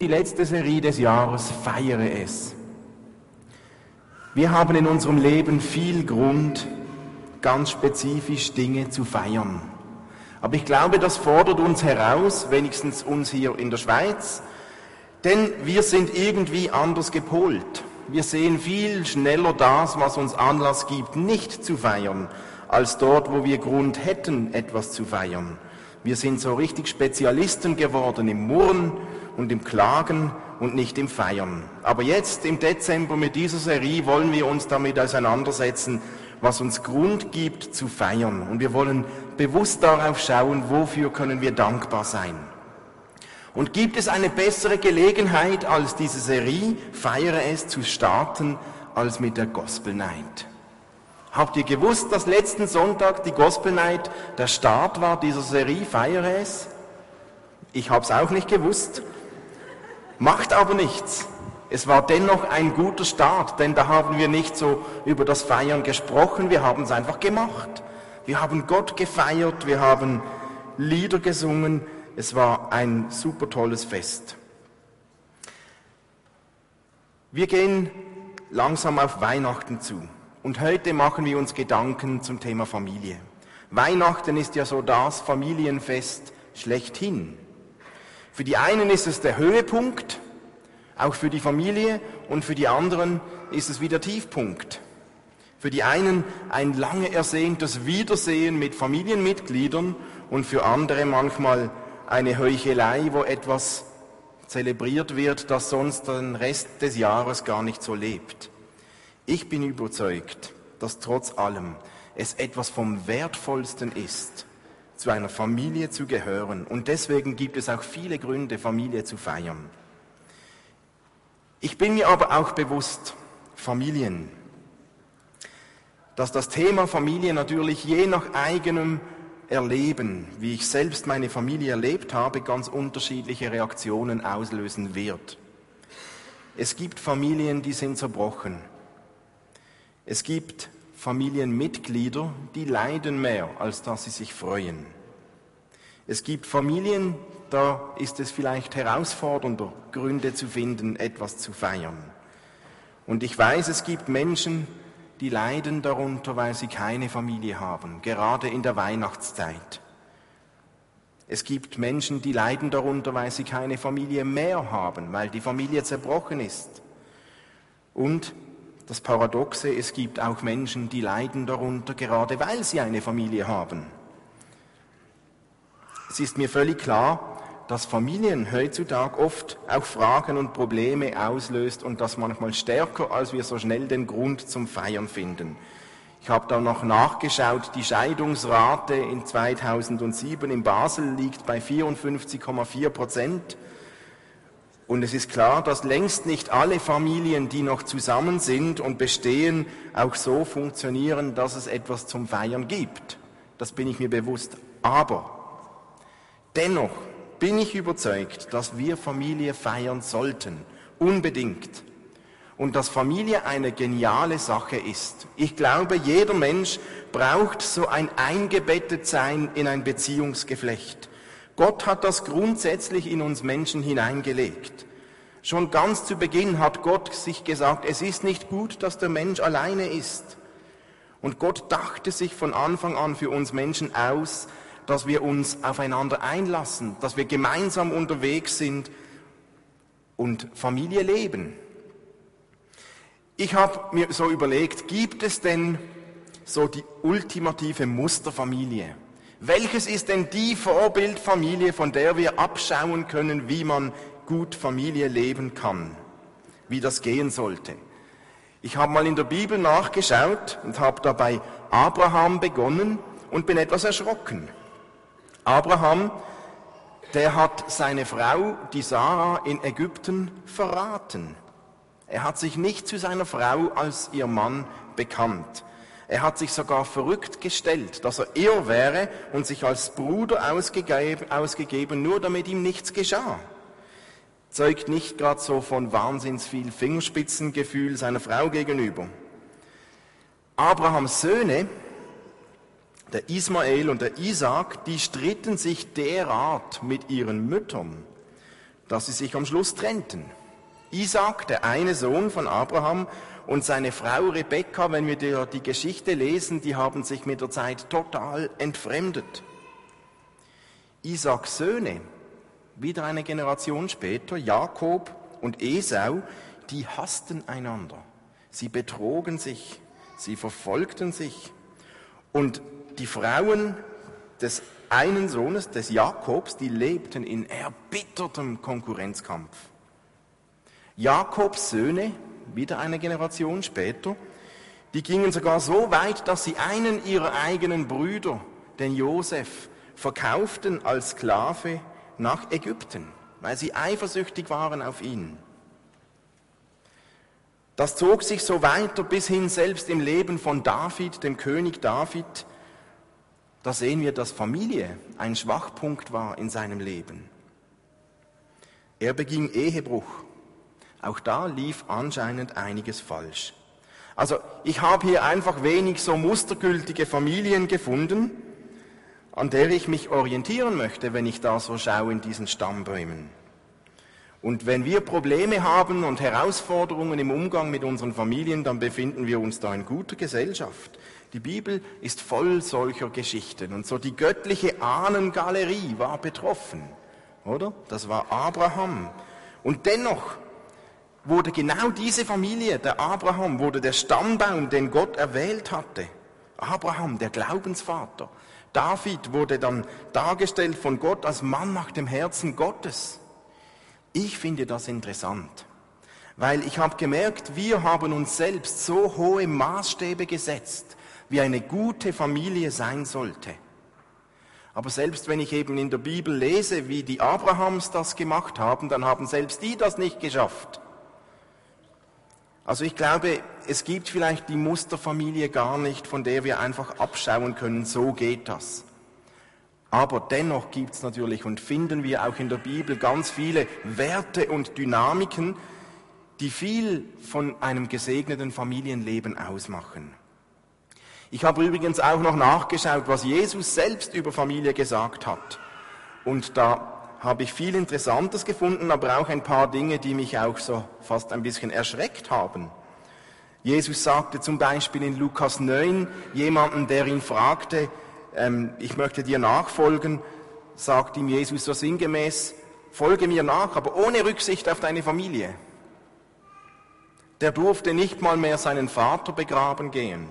Die letzte Serie des Jahres feiere es. Wir haben in unserem Leben viel Grund, ganz spezifisch Dinge zu feiern. Aber ich glaube, das fordert uns heraus, wenigstens uns hier in der Schweiz, denn wir sind irgendwie anders gepolt. Wir sehen viel schneller das, was uns Anlass gibt, nicht zu feiern, als dort, wo wir Grund hätten, etwas zu feiern. Wir sind so richtig Spezialisten geworden im Murren, und im Klagen und nicht im Feiern. Aber jetzt im Dezember mit dieser Serie wollen wir uns damit auseinandersetzen, was uns Grund gibt zu feiern. Und wir wollen bewusst darauf schauen, wofür können wir dankbar sein. Und gibt es eine bessere Gelegenheit als diese Serie, feiere es zu starten, als mit der Gospel Night? Habt ihr gewusst, dass letzten Sonntag die Gospel Night der Start war dieser Serie, feiere es? Ich habe es auch nicht gewusst. Macht aber nichts. Es war dennoch ein guter Start, denn da haben wir nicht so über das Feiern gesprochen, wir haben es einfach gemacht. Wir haben Gott gefeiert, wir haben Lieder gesungen, es war ein super tolles Fest. Wir gehen langsam auf Weihnachten zu und heute machen wir uns Gedanken zum Thema Familie. Weihnachten ist ja so das Familienfest schlechthin. Für die einen ist es der Höhepunkt, auch für die Familie, und für die anderen ist es wieder Tiefpunkt. Für die einen ein lange ersehntes Wiedersehen mit Familienmitgliedern und für andere manchmal eine Heuchelei, wo etwas zelebriert wird, das sonst den Rest des Jahres gar nicht so lebt. Ich bin überzeugt, dass trotz allem es etwas vom Wertvollsten ist, zu einer Familie zu gehören. Und deswegen gibt es auch viele Gründe, Familie zu feiern. Ich bin mir aber auch bewusst, Familien, dass das Thema Familie natürlich je nach eigenem Erleben, wie ich selbst meine Familie erlebt habe, ganz unterschiedliche Reaktionen auslösen wird. Es gibt Familien, die sind zerbrochen. Es gibt Familienmitglieder, die leiden mehr, als dass sie sich freuen. Es gibt Familien, da ist es vielleicht herausfordernder, Gründe zu finden, etwas zu feiern. Und ich weiß, es gibt Menschen, die leiden darunter, weil sie keine Familie haben, gerade in der Weihnachtszeit. Es gibt Menschen, die leiden darunter, weil sie keine Familie mehr haben, weil die Familie zerbrochen ist. Und das Paradoxe, es gibt auch Menschen, die leiden darunter, gerade weil sie eine Familie haben. Es ist mir völlig klar, dass Familien heutzutage oft auch Fragen und Probleme auslöst und das manchmal stärker, als wir so schnell den Grund zum Feiern finden. Ich habe da noch nachgeschaut, die Scheidungsrate in 2007 in Basel liegt bei 54,4 Prozent. Und es ist klar, dass längst nicht alle Familien, die noch zusammen sind und bestehen, auch so funktionieren, dass es etwas zum Feiern gibt. Das bin ich mir bewusst. Aber dennoch bin ich überzeugt, dass wir Familie feiern sollten. Unbedingt. Und dass Familie eine geniale Sache ist. Ich glaube, jeder Mensch braucht so ein Eingebettetsein in ein Beziehungsgeflecht. Gott hat das grundsätzlich in uns Menschen hineingelegt. Schon ganz zu Beginn hat Gott sich gesagt, es ist nicht gut, dass der Mensch alleine ist. Und Gott dachte sich von Anfang an für uns Menschen aus, dass wir uns aufeinander einlassen, dass wir gemeinsam unterwegs sind und Familie leben. Ich habe mir so überlegt, gibt es denn so die ultimative Musterfamilie? Welches ist denn die Vorbildfamilie, von der wir abschauen können, wie man gut Familie leben kann, wie das gehen sollte? Ich habe mal in der Bibel nachgeschaut und habe dabei Abraham begonnen und bin etwas erschrocken. Abraham, der hat seine Frau, die Sarah, in Ägypten verraten. Er hat sich nicht zu seiner Frau als ihr Mann bekannt. Er hat sich sogar verrückt gestellt, dass er ihr wäre und sich als Bruder ausgegeben, ausgegeben nur damit ihm nichts geschah. Zeugt nicht gerade so von wahnsinns viel Fingerspitzengefühl seiner Frau gegenüber. Abrahams Söhne, der Ismael und der Isaac, die stritten sich derart mit ihren Müttern, dass sie sich am Schluss trennten. Isaac, der eine Sohn von Abraham, und seine Frau Rebekka, wenn wir die, Geschichte lesen, die haben sich mit der Zeit total entfremdet. Isaaks Söhne, wieder eine Generation später, Jakob und Esau, die hassten einander. Sie betrogen sich, sie verfolgten sich. Und die Frauen des einen Sohnes, des Jakobs, die lebten in erbittertem Konkurrenzkampf. Jakobs Söhne, wieder eine Generation später, die gingen sogar so weit, dass sie einen ihrer eigenen Brüder, den Josef, verkauften als Sklave nach Ägypten, weil sie eifersüchtig waren auf ihn. Das zog sich so weiter bis hin selbst im Leben von David, dem König David. Da sehen wir, dass Familie ein Schwachpunkt war in seinem Leben. Er beging Ehebruch auch da lief anscheinend einiges falsch. Also ich habe hier einfach wenig so mustergültige Familien gefunden, an der ich mich orientieren möchte, wenn ich da so schaue in diesen Stammbäumen. Und wenn wir Probleme haben und Herausforderungen im Umgang mit unseren Familien, dann befinden wir uns da in guter Gesellschaft. Die Bibel ist voll solcher Geschichten und so die göttliche Ahnengalerie war betroffen, oder? Das war Abraham. Und dennoch wurde genau diese Familie, der Abraham, wurde der Stammbaum, den Gott erwählt hatte. Abraham, der Glaubensvater. David wurde dann dargestellt von Gott als Mann nach dem Herzen Gottes. Ich finde das interessant, weil ich habe gemerkt, wir haben uns selbst so hohe Maßstäbe gesetzt, wie eine gute Familie sein sollte. Aber selbst wenn ich eben in der Bibel lese, wie die Abrahams das gemacht haben, dann haben selbst die das nicht geschafft. Also ich glaube, es gibt vielleicht die Musterfamilie gar nicht, von der wir einfach abschauen können, so geht das. Aber dennoch gibt es natürlich und finden wir auch in der Bibel ganz viele Werte und Dynamiken, die viel von einem gesegneten Familienleben ausmachen. Ich habe übrigens auch noch nachgeschaut, was Jesus selbst über Familie gesagt hat. Und da habe ich viel Interessantes gefunden, aber auch ein paar Dinge, die mich auch so fast ein bisschen erschreckt haben. Jesus sagte zum Beispiel in Lukas 9 jemanden, der ihn fragte, ähm, ich möchte dir nachfolgen, sagt ihm Jesus so sinngemäß, folge mir nach, aber ohne Rücksicht auf deine Familie. Der durfte nicht mal mehr seinen Vater begraben gehen.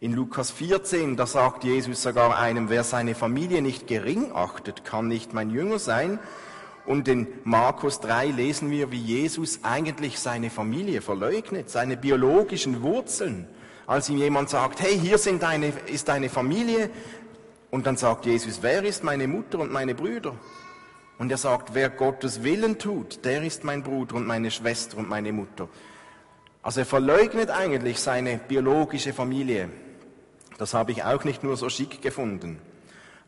In Lukas 14, da sagt Jesus sogar einem, wer seine Familie nicht gering achtet, kann nicht mein Jünger sein. Und in Markus 3 lesen wir, wie Jesus eigentlich seine Familie verleugnet, seine biologischen Wurzeln. Als ihm jemand sagt, hey, hier sind deine, ist deine Familie. Und dann sagt Jesus, wer ist meine Mutter und meine Brüder? Und er sagt, wer Gottes Willen tut, der ist mein Bruder und meine Schwester und meine Mutter. Also er verleugnet eigentlich seine biologische Familie. Das habe ich auch nicht nur so schick gefunden.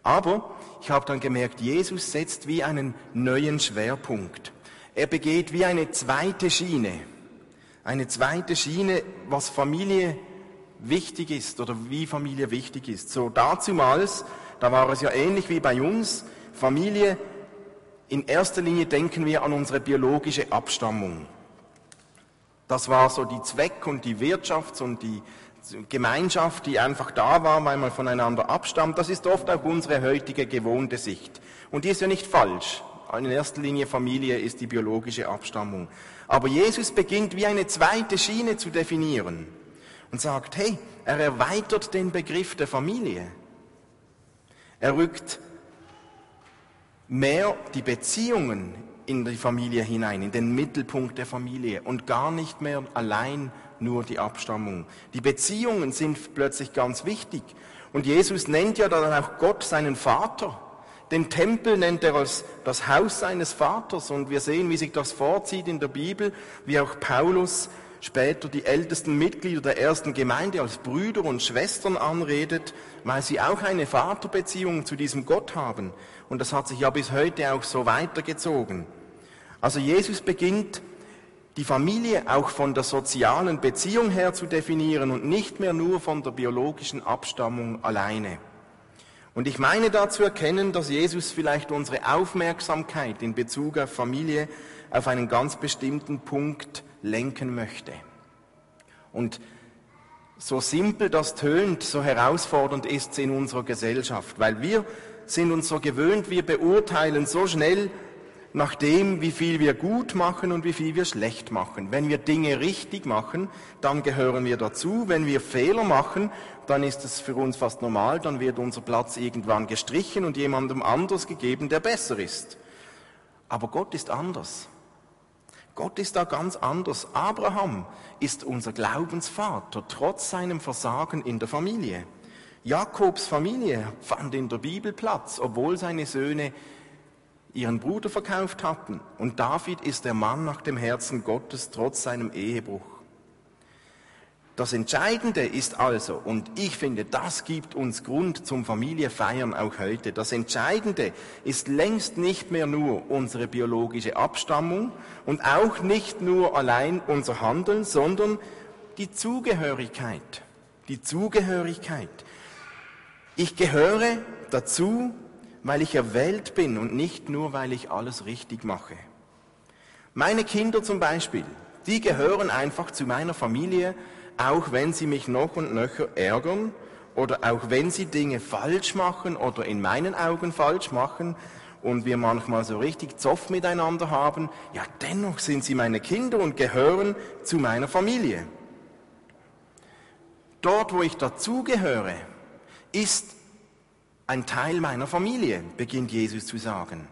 Aber ich habe dann gemerkt, Jesus setzt wie einen neuen Schwerpunkt. Er begeht wie eine zweite Schiene. Eine zweite Schiene, was Familie wichtig ist oder wie Familie wichtig ist. So dazumals, da war es ja ähnlich wie bei uns, Familie, in erster Linie denken wir an unsere biologische Abstammung. Das war so die Zweck- und die Wirtschafts- und die Gemeinschaft, die einfach da war, weil man voneinander abstammt, das ist oft auch unsere heutige gewohnte Sicht. Und die ist ja nicht falsch. In erster Linie Familie ist die biologische Abstammung. Aber Jesus beginnt wie eine zweite Schiene zu definieren und sagt, hey, er erweitert den Begriff der Familie. Er rückt mehr die Beziehungen in die Familie hinein, in den Mittelpunkt der Familie und gar nicht mehr allein nur die Abstammung. Die Beziehungen sind plötzlich ganz wichtig. Und Jesus nennt ja dann auch Gott seinen Vater. Den Tempel nennt er als das Haus seines Vaters. Und wir sehen, wie sich das vorzieht in der Bibel, wie auch Paulus später die ältesten Mitglieder der ersten Gemeinde als Brüder und Schwestern anredet, weil sie auch eine Vaterbeziehung zu diesem Gott haben. Und das hat sich ja bis heute auch so weitergezogen. Also Jesus beginnt die Familie auch von der sozialen Beziehung her zu definieren und nicht mehr nur von der biologischen Abstammung alleine. Und ich meine da zu erkennen, dass Jesus vielleicht unsere Aufmerksamkeit in Bezug auf Familie auf einen ganz bestimmten Punkt lenken möchte. Und so simpel das tönt, so herausfordernd ist es in unserer Gesellschaft, weil wir sind uns so gewöhnt, wir beurteilen so schnell nach dem, wie viel wir gut machen und wie viel wir schlecht machen. Wenn wir Dinge richtig machen, dann gehören wir dazu. Wenn wir Fehler machen, dann ist es für uns fast normal, dann wird unser Platz irgendwann gestrichen und jemandem anders gegeben, der besser ist. Aber Gott ist anders. Gott ist da ganz anders. Abraham ist unser Glaubensvater, trotz seinem Versagen in der Familie. Jakobs Familie fand in der Bibel Platz, obwohl seine Söhne ihren Bruder verkauft hatten. Und David ist der Mann nach dem Herzen Gottes trotz seinem Ehebruch. Das Entscheidende ist also, und ich finde, das gibt uns Grund zum Familiefeiern auch heute, das Entscheidende ist längst nicht mehr nur unsere biologische Abstammung und auch nicht nur allein unser Handeln, sondern die Zugehörigkeit. Die Zugehörigkeit. Ich gehöre dazu, weil ich erwählt bin und nicht nur, weil ich alles richtig mache. Meine Kinder zum Beispiel, die gehören einfach zu meiner Familie, auch wenn sie mich noch und nöcher ärgern oder auch wenn sie Dinge falsch machen oder in meinen Augen falsch machen und wir manchmal so richtig Zoff miteinander haben, ja dennoch sind sie meine Kinder und gehören zu meiner Familie. Dort, wo ich dazugehöre, ist ein Teil meiner Familie, beginnt Jesus zu sagen.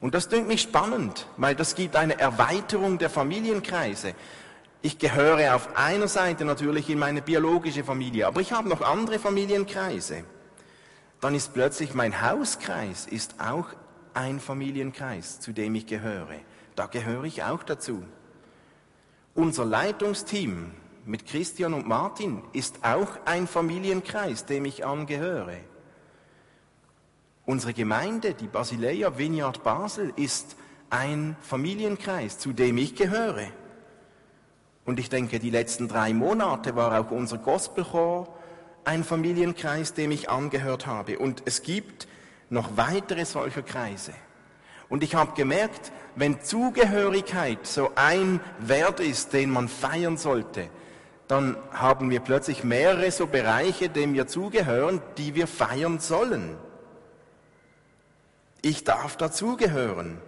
Und das klingt mich spannend, weil das gibt eine Erweiterung der Familienkreise. Ich gehöre auf einer Seite natürlich in meine biologische Familie, aber ich habe noch andere Familienkreise. Dann ist plötzlich mein Hauskreis ist auch ein Familienkreis, zu dem ich gehöre. Da gehöre ich auch dazu. Unser Leitungsteam mit Christian und Martin ist auch ein Familienkreis, dem ich angehöre. Unsere Gemeinde, die Basileia Vineyard Basel, ist ein Familienkreis, zu dem ich gehöre. Und ich denke, die letzten drei Monate war auch unser Gospelchor ein Familienkreis, dem ich angehört habe. Und es gibt noch weitere solcher Kreise. Und ich habe gemerkt, wenn Zugehörigkeit so ein Wert ist, den man feiern sollte, dann haben wir plötzlich mehrere so Bereiche, denen wir zugehören, die wir feiern sollen. Ich darf dazugehören.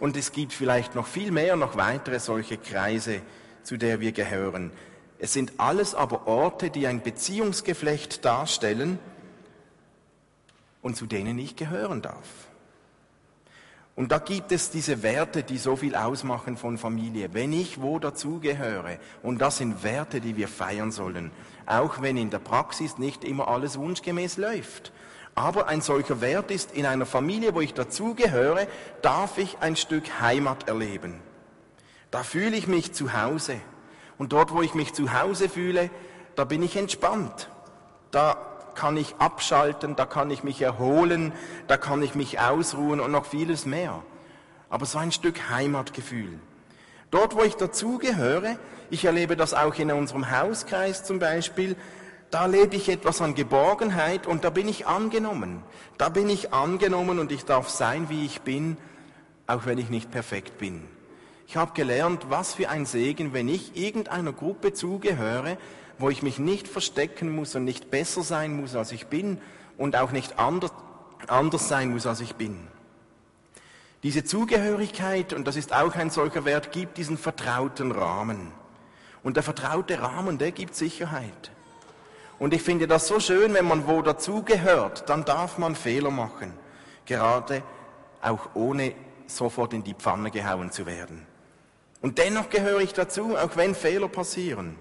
Und es gibt vielleicht noch viel mehr, noch weitere solche Kreise, zu der wir gehören. Es sind alles aber Orte, die ein Beziehungsgeflecht darstellen und zu denen ich gehören darf. Und da gibt es diese Werte, die so viel ausmachen von Familie. Wenn ich wo dazugehöre, und das sind Werte, die wir feiern sollen, auch wenn in der Praxis nicht immer alles wunschgemäß läuft. Aber ein solcher Wert ist, in einer Familie, wo ich dazugehöre, darf ich ein Stück Heimat erleben. Da fühle ich mich zu Hause. Und dort, wo ich mich zu Hause fühle, da bin ich entspannt. Da kann ich abschalten, da kann ich mich erholen, da kann ich mich ausruhen und noch vieles mehr. Aber so ein Stück Heimatgefühl. Dort, wo ich dazugehöre, ich erlebe das auch in unserem Hauskreis zum Beispiel, da lebe ich etwas an Geborgenheit und da bin ich angenommen. Da bin ich angenommen und ich darf sein, wie ich bin, auch wenn ich nicht perfekt bin. Ich habe gelernt, was für ein Segen, wenn ich irgendeiner Gruppe zugehöre, wo ich mich nicht verstecken muss und nicht besser sein muss, als ich bin und auch nicht anders, anders sein muss, als ich bin. Diese Zugehörigkeit, und das ist auch ein solcher Wert, gibt diesen vertrauten Rahmen. Und der vertraute Rahmen, der gibt Sicherheit. Und ich finde das so schön, wenn man wo dazugehört, dann darf man Fehler machen. Gerade auch ohne sofort in die Pfanne gehauen zu werden. Und dennoch gehöre ich dazu, auch wenn Fehler passieren.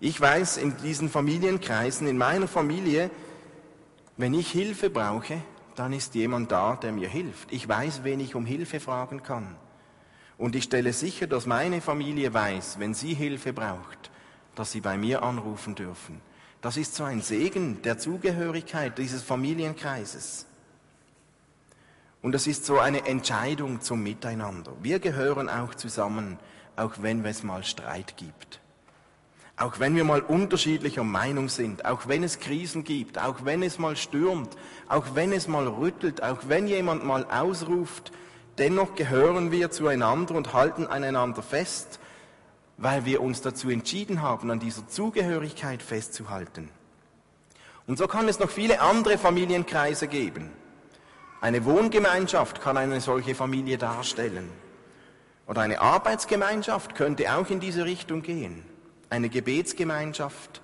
Ich weiß in diesen Familienkreisen, in meiner Familie, wenn ich Hilfe brauche, dann ist jemand da, der mir hilft. Ich weiß, wen ich um Hilfe fragen kann. Und ich stelle sicher, dass meine Familie weiß, wenn sie Hilfe braucht, dass sie bei mir anrufen dürfen. Das ist so ein Segen der Zugehörigkeit dieses Familienkreises. Und es ist so eine Entscheidung zum Miteinander. Wir gehören auch zusammen, auch wenn es mal Streit gibt. Auch wenn wir mal unterschiedlicher Meinung sind, auch wenn es Krisen gibt, auch wenn es mal stürmt, auch wenn es mal rüttelt, auch wenn jemand mal ausruft, dennoch gehören wir zueinander und halten aneinander fest, weil wir uns dazu entschieden haben, an dieser Zugehörigkeit festzuhalten. Und so kann es noch viele andere Familienkreise geben. Eine Wohngemeinschaft kann eine solche Familie darstellen. Oder eine Arbeitsgemeinschaft könnte auch in diese Richtung gehen eine Gebetsgemeinschaft,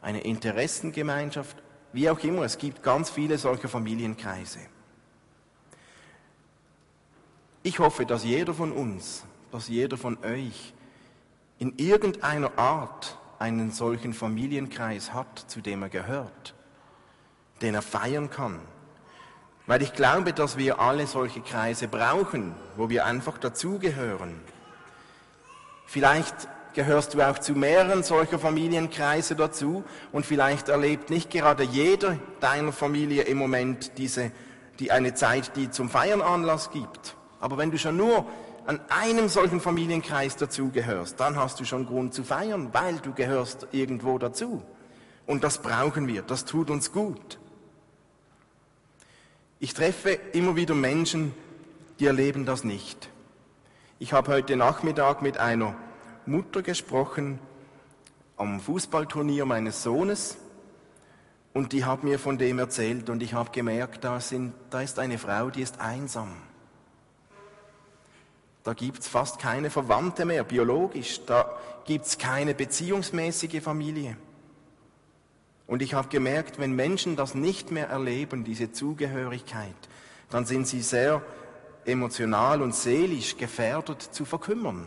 eine Interessengemeinschaft, wie auch immer. Es gibt ganz viele solcher Familienkreise. Ich hoffe, dass jeder von uns, dass jeder von euch in irgendeiner Art einen solchen Familienkreis hat, zu dem er gehört, den er feiern kann. Weil ich glaube, dass wir alle solche Kreise brauchen, wo wir einfach dazugehören. Vielleicht gehörst du auch zu mehreren solcher Familienkreise dazu und vielleicht erlebt nicht gerade jeder deiner Familie im Moment diese, die eine Zeit, die zum Feiern Anlass gibt. Aber wenn du schon nur an einem solchen Familienkreis dazugehörst, dann hast du schon Grund zu feiern, weil du gehörst irgendwo dazu. Und das brauchen wir, das tut uns gut. Ich treffe immer wieder Menschen, die erleben das nicht. Ich habe heute Nachmittag mit einer Mutter gesprochen am Fußballturnier meines Sohnes und die hat mir von dem erzählt und ich habe gemerkt, da, sind, da ist eine Frau, die ist einsam. Da gibt es fast keine Verwandte mehr, biologisch. Da gibt es keine beziehungsmäßige Familie. Und ich habe gemerkt, wenn Menschen das nicht mehr erleben, diese Zugehörigkeit, dann sind sie sehr emotional und seelisch gefährdet zu verkümmern.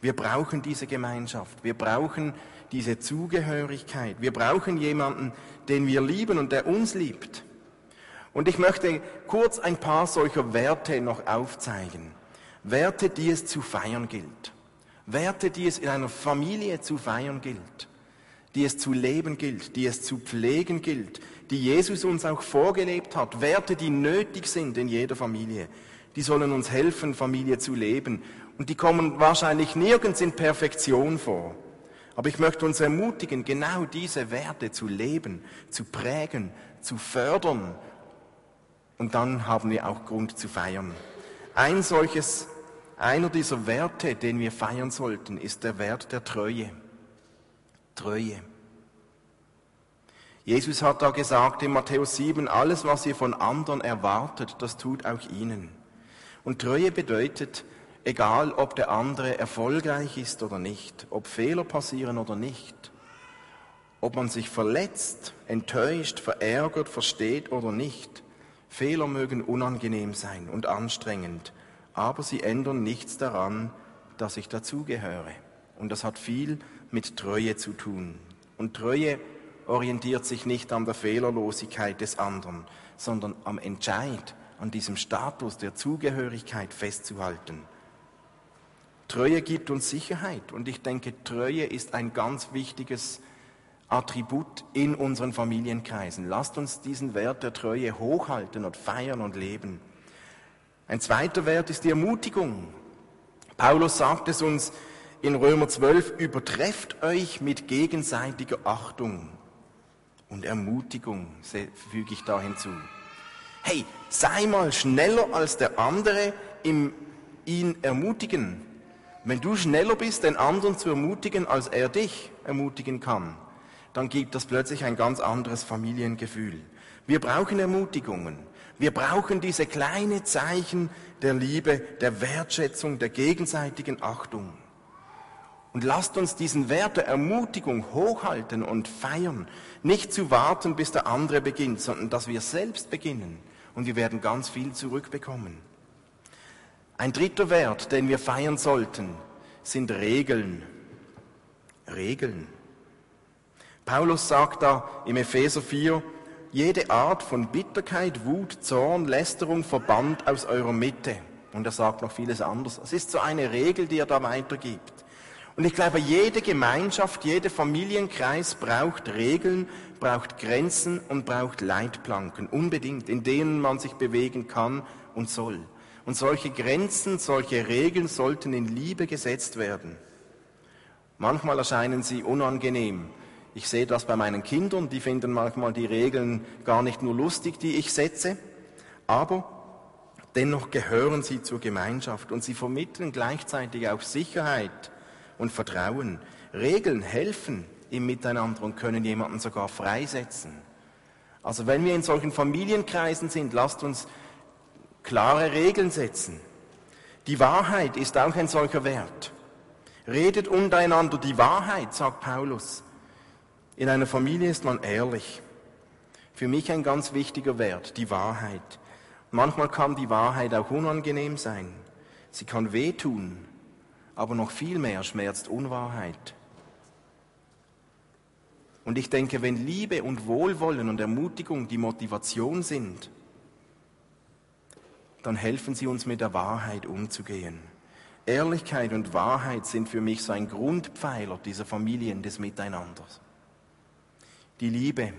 Wir brauchen diese Gemeinschaft. Wir brauchen diese Zugehörigkeit. Wir brauchen jemanden, den wir lieben und der uns liebt. Und ich möchte kurz ein paar solcher Werte noch aufzeigen. Werte, die es zu feiern gilt. Werte, die es in einer Familie zu feiern gilt. Die es zu leben gilt, die es zu pflegen gilt, die Jesus uns auch vorgelebt hat. Werte, die nötig sind in jeder Familie. Die sollen uns helfen, Familie zu leben und die kommen wahrscheinlich nirgends in Perfektion vor. Aber ich möchte uns ermutigen, genau diese Werte zu leben, zu prägen, zu fördern. Und dann haben wir auch Grund zu feiern. Ein solches, einer dieser Werte, den wir feiern sollten, ist der Wert der Treue. Treue. Jesus hat da gesagt in Matthäus 7, alles, was ihr von anderen erwartet, das tut auch ihnen. Und Treue bedeutet, egal ob der andere erfolgreich ist oder nicht, ob Fehler passieren oder nicht, ob man sich verletzt, enttäuscht, verärgert, versteht oder nicht. Fehler mögen unangenehm sein und anstrengend, aber sie ändern nichts daran, dass ich dazugehöre. Und das hat viel mit Treue zu tun. Und Treue orientiert sich nicht an der Fehlerlosigkeit des anderen, sondern am Entscheid, an diesem Status der Zugehörigkeit festzuhalten. Treue gibt uns Sicherheit und ich denke, Treue ist ein ganz wichtiges Attribut in unseren Familienkreisen. Lasst uns diesen Wert der Treue hochhalten und feiern und leben. Ein zweiter Wert ist die Ermutigung. Paulus sagt es uns in Römer 12, übertrefft euch mit gegenseitiger Achtung und Ermutigung, füge ich da hinzu. Hey, sei mal schneller als der andere im ihn ermutigen. Wenn du schneller bist, den anderen zu ermutigen, als er dich ermutigen kann, dann gibt das plötzlich ein ganz anderes Familiengefühl. Wir brauchen Ermutigungen. Wir brauchen diese kleinen Zeichen der Liebe, der Wertschätzung, der gegenseitigen Achtung. Und lasst uns diesen Wert der Ermutigung hochhalten und feiern. Nicht zu warten, bis der andere beginnt, sondern dass wir selbst beginnen. Und wir werden ganz viel zurückbekommen. Ein dritter Wert, den wir feiern sollten, sind Regeln. Regeln. Paulus sagt da im Epheser 4, jede Art von Bitterkeit, Wut, Zorn, Lästerung verbannt aus eurer Mitte. Und er sagt noch vieles anderes. Es ist so eine Regel, die er da weitergibt. Und ich glaube, jede Gemeinschaft, jeder Familienkreis braucht Regeln, braucht Grenzen und braucht Leitplanken, unbedingt, in denen man sich bewegen kann und soll. Und solche Grenzen, solche Regeln sollten in Liebe gesetzt werden. Manchmal erscheinen sie unangenehm. Ich sehe das bei meinen Kindern, die finden manchmal die Regeln gar nicht nur lustig, die ich setze, aber dennoch gehören sie zur Gemeinschaft und sie vermitteln gleichzeitig auch Sicherheit und Vertrauen. Regeln helfen im Miteinander und können jemanden sogar freisetzen. Also wenn wir in solchen Familienkreisen sind, lasst uns klare Regeln setzen. Die Wahrheit ist auch ein solcher Wert. Redet untereinander die Wahrheit, sagt Paulus. In einer Familie ist man ehrlich. Für mich ein ganz wichtiger Wert, die Wahrheit. Manchmal kann die Wahrheit auch unangenehm sein. Sie kann wehtun, aber noch viel mehr schmerzt Unwahrheit. Und ich denke, wenn Liebe und Wohlwollen und Ermutigung die Motivation sind, dann helfen sie uns mit der Wahrheit umzugehen. Ehrlichkeit und Wahrheit sind für mich so ein Grundpfeiler dieser Familien des Miteinanders. Die Liebe.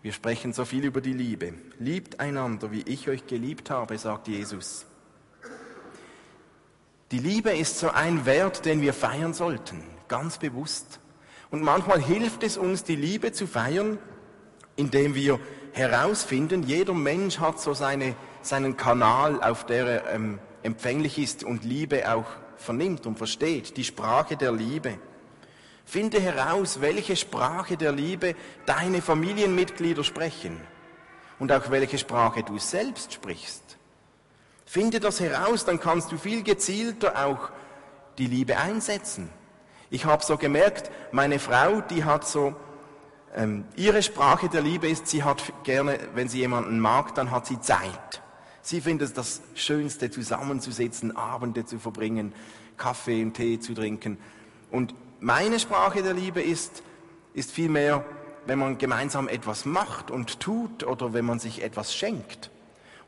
Wir sprechen so viel über die Liebe. Liebt einander, wie ich euch geliebt habe, sagt Jesus. Die Liebe ist so ein Wert, den wir feiern sollten, ganz bewusst. Und manchmal hilft es uns, die Liebe zu feiern, indem wir herausfinden, jeder Mensch hat so seine, seinen Kanal, auf der er ähm, empfänglich ist und Liebe auch vernimmt und versteht, die Sprache der Liebe. Finde heraus, welche Sprache der Liebe deine Familienmitglieder sprechen und auch welche Sprache du selbst sprichst. Finde das heraus, dann kannst du viel gezielter auch die Liebe einsetzen. Ich habe so gemerkt, meine Frau, die hat so, ähm, ihre Sprache der Liebe ist, sie hat gerne, wenn sie jemanden mag, dann hat sie Zeit. Sie findet das Schönste, zusammenzusitzen, Abende zu verbringen, Kaffee und Tee zu trinken. Und meine Sprache der Liebe ist, ist vielmehr, wenn man gemeinsam etwas macht und tut oder wenn man sich etwas schenkt.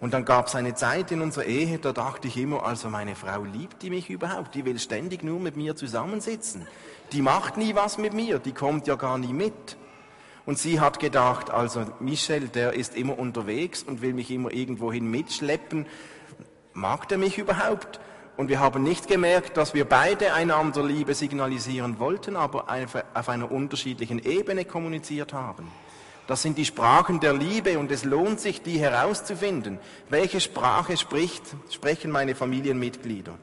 Und dann gab es eine Zeit in unserer Ehe, da dachte ich immer, also meine Frau liebt die mich überhaupt, die will ständig nur mit mir zusammensitzen. Die macht nie was mit mir, die kommt ja gar nie mit. Und sie hat gedacht, also Michel, der ist immer unterwegs und will mich immer irgendwohin mitschleppen. Mag der mich überhaupt? Und wir haben nicht gemerkt, dass wir beide einander Liebe signalisieren wollten, aber auf einer unterschiedlichen Ebene kommuniziert haben. Das sind die Sprachen der Liebe und es lohnt sich, die herauszufinden. Welche Sprache spricht, sprechen meine Familienmitglieder?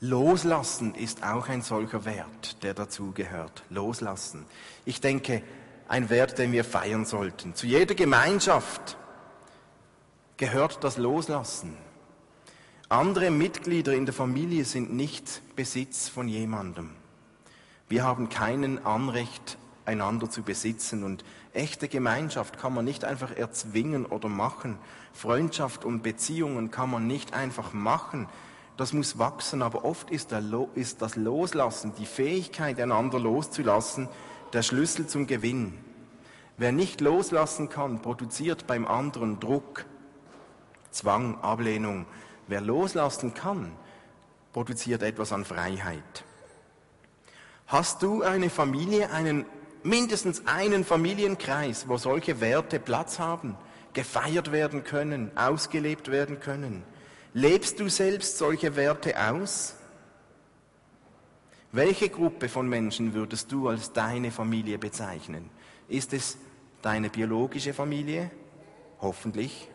Loslassen ist auch ein solcher Wert, der dazugehört. Loslassen. Ich denke, ein Wert, den wir feiern sollten. Zu jeder Gemeinschaft gehört das Loslassen. Andere Mitglieder in der Familie sind nicht Besitz von jemandem. Wir haben keinen Anrecht einander zu besitzen. Und echte Gemeinschaft kann man nicht einfach erzwingen oder machen. Freundschaft und Beziehungen kann man nicht einfach machen. Das muss wachsen, aber oft ist, das Loslassen, die Fähigkeit, einander loszulassen, der Schlüssel zum Gewinn. Wer nicht loslassen kann, produziert beim anderen Druck, Zwang, Ablehnung. Wer loslassen kann, produziert etwas an Freiheit. Hast du eine Familie, einen mindestens einen Familienkreis, wo solche Werte Platz haben, gefeiert werden können, ausgelebt werden können. Lebst du selbst solche Werte aus? Welche Gruppe von Menschen würdest du als deine Familie bezeichnen? Ist es deine biologische Familie? Hoffentlich.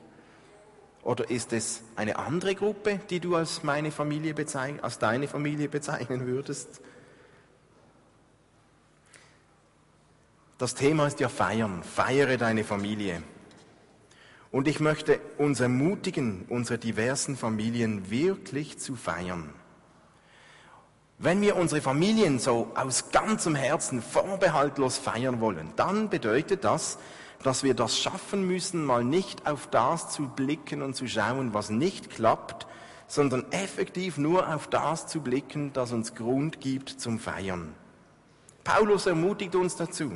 Oder ist es eine andere Gruppe, die du als meine Familie bezeichnen, als deine Familie bezeichnen würdest? Das Thema ist ja feiern. Feiere deine Familie. Und ich möchte uns ermutigen, unsere diversen Familien wirklich zu feiern. Wenn wir unsere Familien so aus ganzem Herzen vorbehaltlos feiern wollen, dann bedeutet das, dass wir das schaffen müssen, mal nicht auf das zu blicken und zu schauen, was nicht klappt, sondern effektiv nur auf das zu blicken, das uns Grund gibt zum Feiern. Paulus ermutigt uns dazu.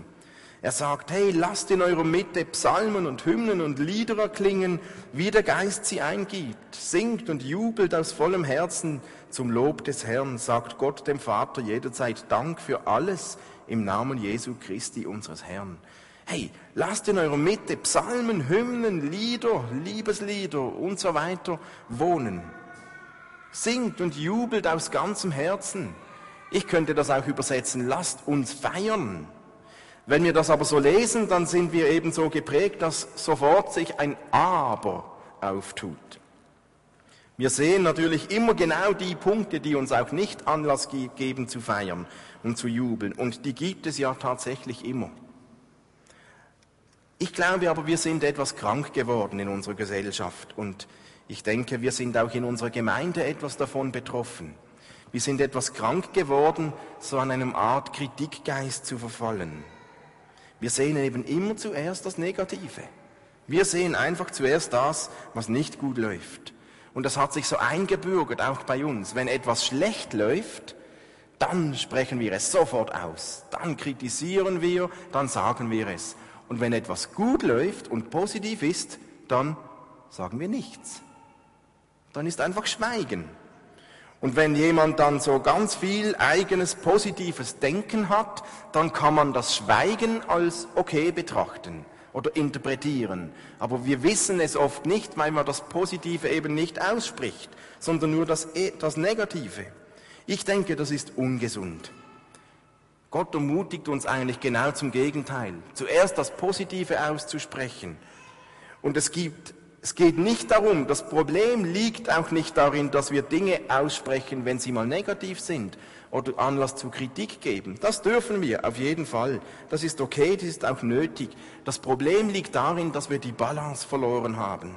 Er sagt, hey, lasst in eurer Mitte Psalmen und Hymnen und Lieder erklingen, wie der Geist sie eingibt. Singt und jubelt aus vollem Herzen zum Lob des Herrn, sagt Gott dem Vater jederzeit Dank für alles im Namen Jesu Christi unseres Herrn. Hey, lasst in eurer Mitte Psalmen, Hymnen, Lieder, Liebeslieder und so weiter wohnen. Singt und jubelt aus ganzem Herzen. Ich könnte das auch übersetzen, lasst uns feiern. Wenn wir das aber so lesen, dann sind wir eben so geprägt, dass sofort sich ein Aber auftut. Wir sehen natürlich immer genau die Punkte, die uns auch nicht Anlass geben zu feiern und zu jubeln. Und die gibt es ja tatsächlich immer. Ich glaube aber, wir sind etwas krank geworden in unserer Gesellschaft und ich denke, wir sind auch in unserer Gemeinde etwas davon betroffen. Wir sind etwas krank geworden, so an einem Art Kritikgeist zu verfallen. Wir sehen eben immer zuerst das Negative. Wir sehen einfach zuerst das, was nicht gut läuft. Und das hat sich so eingebürgert, auch bei uns. Wenn etwas schlecht läuft, dann sprechen wir es sofort aus. Dann kritisieren wir, dann sagen wir es. Und wenn etwas gut läuft und positiv ist, dann sagen wir nichts. Dann ist einfach Schweigen. Und wenn jemand dann so ganz viel eigenes positives Denken hat, dann kann man das Schweigen als okay betrachten oder interpretieren. Aber wir wissen es oft nicht, weil man das Positive eben nicht ausspricht, sondern nur das, e, das Negative. Ich denke, das ist ungesund. Gott ermutigt uns eigentlich genau zum Gegenteil. Zuerst das Positive auszusprechen. Und es gibt, es geht nicht darum, das Problem liegt auch nicht darin, dass wir Dinge aussprechen, wenn sie mal negativ sind oder Anlass zu Kritik geben. Das dürfen wir auf jeden Fall. Das ist okay, das ist auch nötig. Das Problem liegt darin, dass wir die Balance verloren haben.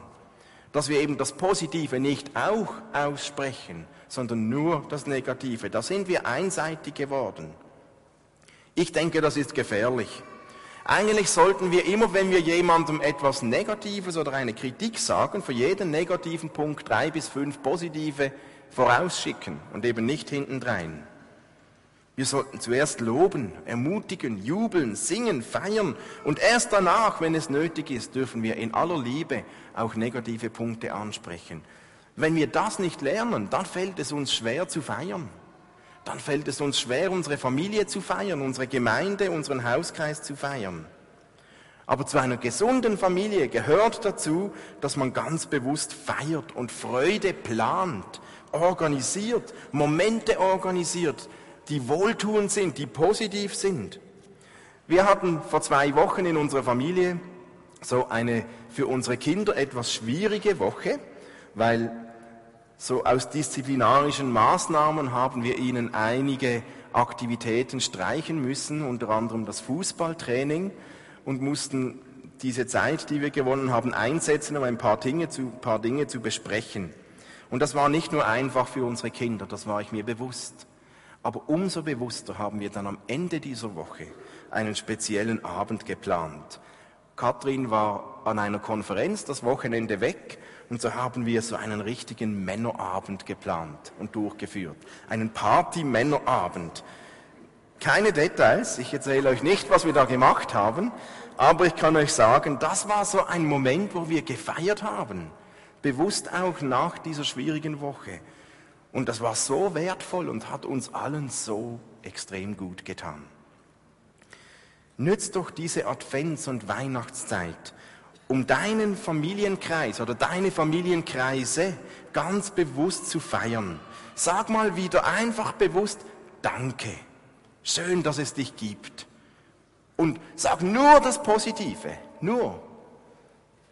Dass wir eben das Positive nicht auch aussprechen, sondern nur das Negative. Da sind wir einseitig geworden. Ich denke, das ist gefährlich. Eigentlich sollten wir immer, wenn wir jemandem etwas Negatives oder eine Kritik sagen, für jeden negativen Punkt drei bis fünf positive vorausschicken und eben nicht hintendrein. Wir sollten zuerst loben, ermutigen, jubeln, singen, feiern und erst danach, wenn es nötig ist, dürfen wir in aller Liebe auch negative Punkte ansprechen. Wenn wir das nicht lernen, dann fällt es uns schwer zu feiern dann fällt es uns schwer, unsere Familie zu feiern, unsere Gemeinde, unseren Hauskreis zu feiern. Aber zu einer gesunden Familie gehört dazu, dass man ganz bewusst feiert und Freude plant, organisiert, Momente organisiert, die wohltuend sind, die positiv sind. Wir hatten vor zwei Wochen in unserer Familie so eine für unsere Kinder etwas schwierige Woche, weil so aus disziplinarischen Maßnahmen haben wir ihnen einige Aktivitäten streichen müssen, unter anderem das Fußballtraining und mussten diese Zeit, die wir gewonnen haben, einsetzen, um ein paar Dinge zu, paar Dinge zu besprechen. Und das war nicht nur einfach für unsere Kinder, das war ich mir bewusst. Aber umso bewusster haben wir dann am Ende dieser Woche einen speziellen Abend geplant. Kathrin war an einer Konferenz das Wochenende weg und so haben wir so einen richtigen Männerabend geplant und durchgeführt. Einen Party-Männerabend. Keine Details, ich erzähle euch nicht, was wir da gemacht haben, aber ich kann euch sagen, das war so ein Moment, wo wir gefeiert haben. Bewusst auch nach dieser schwierigen Woche. Und das war so wertvoll und hat uns allen so extrem gut getan. Nützt doch diese Advents- und Weihnachtszeit, um deinen Familienkreis oder deine Familienkreise ganz bewusst zu feiern. Sag mal wieder einfach bewusst Danke. Schön, dass es dich gibt. Und sag nur das Positive. Nur.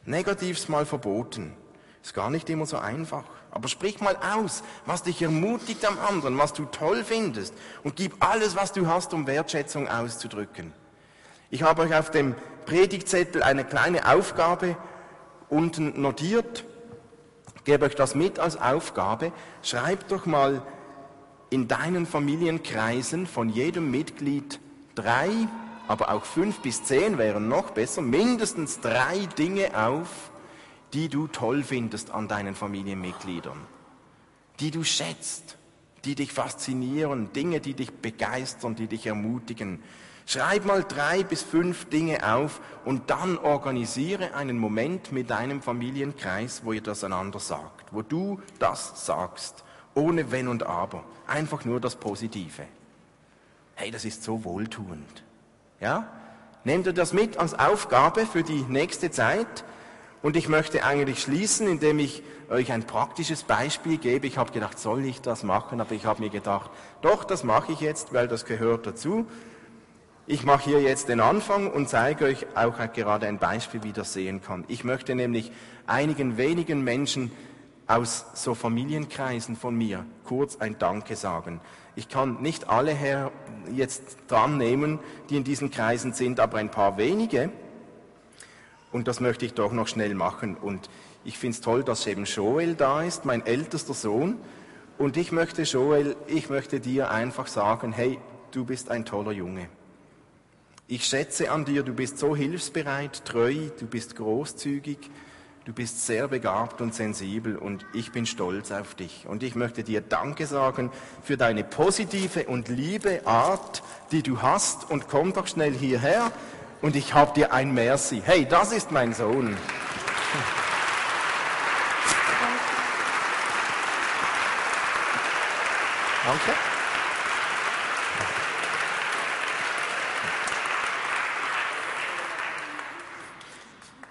Negatives mal verboten. Ist gar nicht immer so einfach. Aber sprich mal aus, was dich ermutigt am anderen, was du toll findest. Und gib alles, was du hast, um Wertschätzung auszudrücken. Ich habe euch auf dem Predigtzettel eine kleine Aufgabe unten notiert. Ich gebe euch das mit als Aufgabe. Schreibt doch mal in deinen Familienkreisen von jedem Mitglied drei, aber auch fünf bis zehn wären noch besser, mindestens drei Dinge auf, die du toll findest an deinen Familienmitgliedern, die du schätzt, die dich faszinieren, Dinge, die dich begeistern, die dich ermutigen. Schreib mal drei bis fünf Dinge auf und dann organisiere einen Moment mit deinem Familienkreis, wo ihr das einander sagt, wo du das sagst, ohne Wenn und Aber, einfach nur das Positive. Hey, das ist so wohltuend. Ja? Nehmt ihr das mit als Aufgabe für die nächste Zeit Und ich möchte eigentlich schließen, indem ich euch ein praktisches Beispiel gebe. Ich habe gedacht, soll ich das machen? Aber ich habe mir gedacht, doch, das mache ich jetzt, weil das gehört dazu. Ich mache hier jetzt den Anfang und zeige euch auch gerade ein Beispiel, wie das sehen kann. Ich möchte nämlich einigen wenigen Menschen aus so Familienkreisen von mir kurz ein Danke sagen. Ich kann nicht alle her jetzt dran nehmen, die in diesen Kreisen sind, aber ein paar wenige. Und das möchte ich doch noch schnell machen. Und ich finde es toll, dass eben Joel da ist, mein ältester Sohn. Und ich möchte, Joel, ich möchte dir einfach sagen, hey, du bist ein toller Junge. Ich schätze an dir, du bist so hilfsbereit, treu, du bist großzügig, du bist sehr begabt und sensibel und ich bin stolz auf dich. Und ich möchte dir Danke sagen für deine positive und liebe Art, die du hast und komm doch schnell hierher und ich habe dir ein Merci. Hey, das ist mein Sohn. Danke.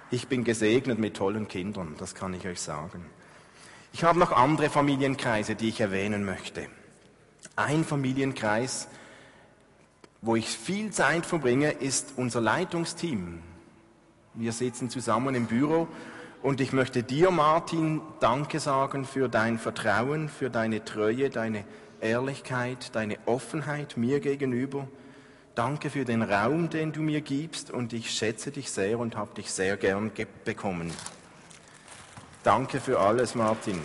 Ich bin gesegnet mit tollen Kindern, das kann ich euch sagen. Ich habe noch andere Familienkreise, die ich erwähnen möchte. Ein Familienkreis, wo ich viel Zeit verbringe, ist unser Leitungsteam. Wir sitzen zusammen im Büro und ich möchte dir, Martin, Danke sagen für dein Vertrauen, für deine Treue, deine Ehrlichkeit, deine Offenheit mir gegenüber. Danke für den Raum, den du mir gibst und ich schätze dich sehr und habe dich sehr gern bekommen. Danke für alles, Martin.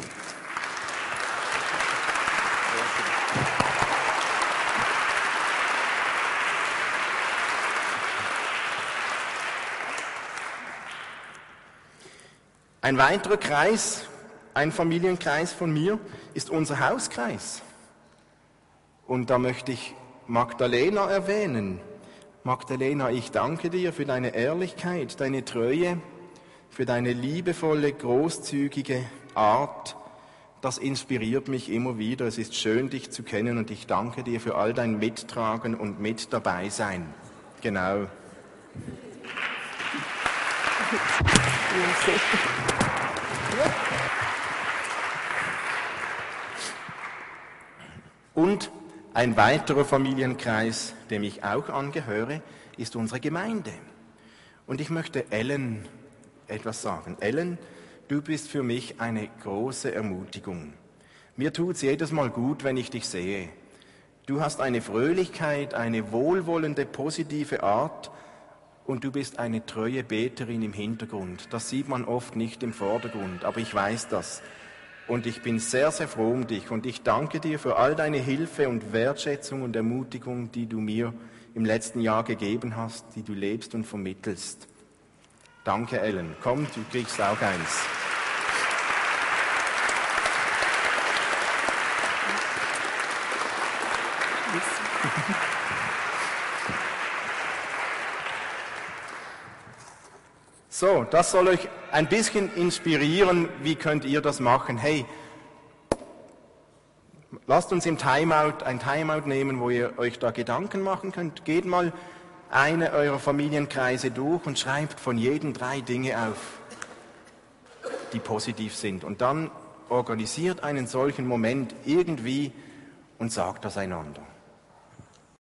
Ein weiterer Kreis, ein Familienkreis von mir, ist unser Hauskreis. Und da möchte ich Magdalena erwähnen. Magdalena, ich danke dir für deine Ehrlichkeit, deine Treue, für deine liebevolle, großzügige Art. Das inspiriert mich immer wieder. Es ist schön, dich zu kennen und ich danke dir für all dein Mittragen und mit dabei sein. Genau. Und ein weiterer Familienkreis, dem ich auch angehöre, ist unsere Gemeinde. Und ich möchte Ellen etwas sagen. Ellen, du bist für mich eine große Ermutigung. Mir tut es jedes Mal gut, wenn ich dich sehe. Du hast eine Fröhlichkeit, eine wohlwollende, positive Art und du bist eine treue Beterin im Hintergrund. Das sieht man oft nicht im Vordergrund, aber ich weiß das. Und ich bin sehr, sehr froh um dich und ich danke dir für all deine Hilfe und Wertschätzung und Ermutigung, die du mir im letzten Jahr gegeben hast, die du lebst und vermittelst. Danke, Ellen. Komm, du kriegst auch eins. So, das soll euch ein bisschen inspirieren. Wie könnt ihr das machen? Hey, lasst uns im Timeout ein Timeout nehmen, wo ihr euch da Gedanken machen könnt. Geht mal eine eurer Familienkreise durch und schreibt von jedem drei Dinge auf, die positiv sind. Und dann organisiert einen solchen Moment irgendwie und sagt das einander.